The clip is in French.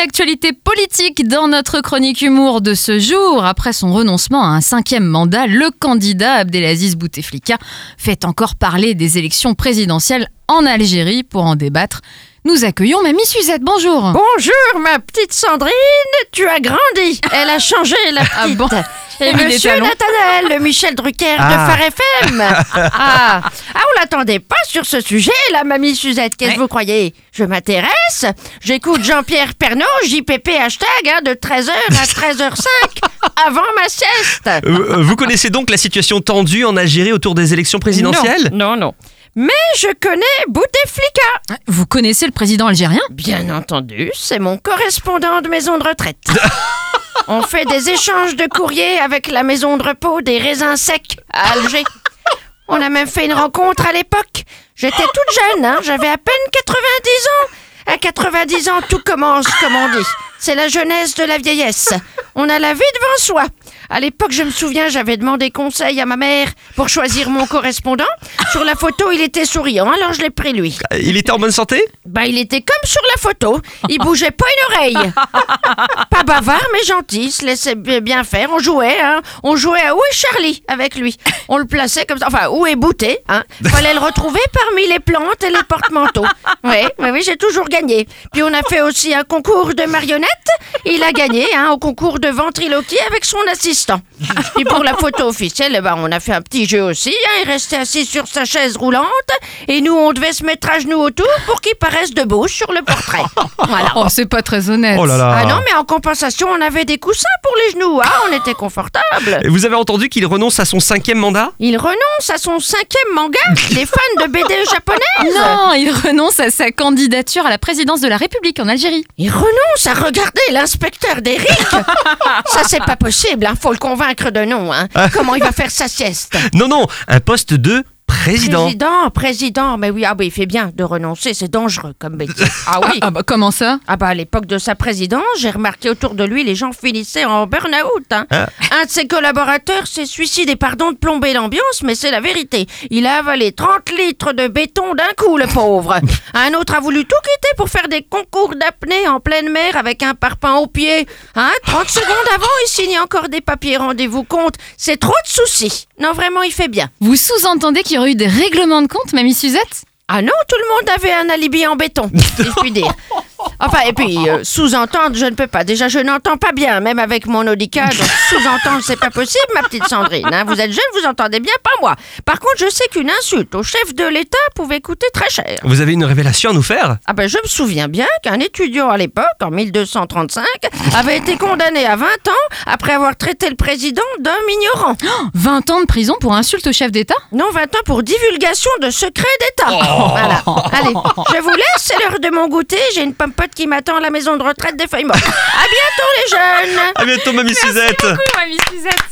actualité politique dans notre chronique humour de ce jour. Après son renoncement à un cinquième mandat, le candidat Abdelaziz Bouteflika fait encore parler des élections présidentielles en Algérie pour en débattre. Nous accueillons Mamie Suzette, bonjour Bonjour ma petite Sandrine, tu as grandi. Elle a changé la petite. Ah bon? Et monsieur. Nathanaël, le Michel Drucker Ah. de Phare FM. ah. ah, on l'attendait pas sur ce sujet, la mamie Suzette. Qu'est-ce que vous croyez? Je m'intéresse. J'écoute Jean-Pierre Pernaud, JPP hashtag, hein, de 13h à 13h05, avant ma sieste. Euh, euh, vous connaissez donc la situation tendue en Algérie autour des élections présidentielles? Non, non, non. Mais je connais Bouteflika. Vous connaissez le président algérien? Bien entendu, c'est mon correspondant de maison de retraite. On fait des échanges de courriers avec la maison de repos des raisins secs à Alger. On a même fait une rencontre à l'époque. J'étais toute jeune, hein, j'avais à peine 90 ans. À 90 ans, tout commence, comme on dit. C'est la jeunesse de la vieillesse. On a la vie devant soi. À l'époque, je me souviens, j'avais demandé conseil à ma mère pour choisir mon correspondant. Sur la photo, il était souriant, alors je l'ai pris lui. Euh, Il était en bonne santé? Bah, il était comme sur la photo. Il bougeait pas une oreille. Pas bavard, mais gentil. Il se laissait bi- bien faire. On jouait, hein. On jouait à Où est Charlie avec lui. On le plaçait comme ça. Enfin, où est Bouté, hein. Fallait le retrouver parmi les plantes et les porte-manteaux. Oui, oui, oui, j'ai toujours gagné. Puis on a fait aussi un concours de marionnettes. Il a gagné, hein, au concours de ventriloquie avec son assistant. stop Puis pour la photo officielle, eh ben, on a fait un petit jeu aussi. hein. Il restait assis sur sa chaise roulante et nous, on devait se mettre à genoux autour pour qu'il paraisse debout sur le portrait. Voilà. Oh, c'est pas très honnête. Oh là là Ah non, mais en compensation, on avait des coussins pour les genoux. Ah, on était confortable. Et Vous avez entendu qu'il renonce à son cinquième mandat? Il renonce à son cinquième manga. Les fans de BD japonaises. Non, il renonce à sa candidature à la présidence de la République en Algérie. Il renonce à regarder l'inspecteur d'Eric. Ça, c'est pas possible. Hein. Faut le convaincre de non. Hein. Comment il va faire sa sieste? Non, non, un poste de président. Président, président. Mais oui, ah bah, il fait bien de renoncer. C'est dangereux comme métier. Ah oui. Ah bah comment ça? Ah bah à l'époque de sa présidence, j'ai remarqué autour de lui, les gens finissaient en burn-out. hein. Ah. Un de ses collaborateurs s'est suicidé, pardon de plomber l'ambiance, mais c'est la vérité. Il a avalé 30 litres de béton d'un coup, le pauvre. Un autre a voulu tout quitter pour faire des concours d'apnée en pleine mer avec un parpaing au pied. Hein 30 secondes avant, il signe encore des papiers, rendez-vous compte. C'est trop de soucis. Non, vraiment, il fait bien. Vous sous-entendez qu'il y aurait eu des règlements de compte, Mamie Suzette? Ah non, tout le monde avait un alibi en béton, si je puis dire. Enfin, et puis, euh, sous-entendre, je ne peux pas. Déjà, je n'entends pas bien, même avec mon audica, donc sous-entendre, c'est pas possible, ma petite Sandrine. hein. Vous êtes jeune, vous entendez bien, pas moi. Par contre, je sais qu'une insulte au chef de l'État pouvait coûter très cher. Vous avez une révélation à nous faire? Ah ben, je me souviens bien qu'un étudiant à l'époque, en 1235, avait été condamné à 20 ans après avoir traité le président d'homme ignorant. 20 ans de prison pour insulte au chef d'État? Non, 20 ans pour divulgation de secrets d'État. Voilà. Allez, je vous laisse, c'est l'heure de mon goûter. J'ai une qui m'attend à la maison de retraite des feuilles mortes. À bientôt les jeunes. À bientôt, mamie Suzette. Coucou, Mamie Suzette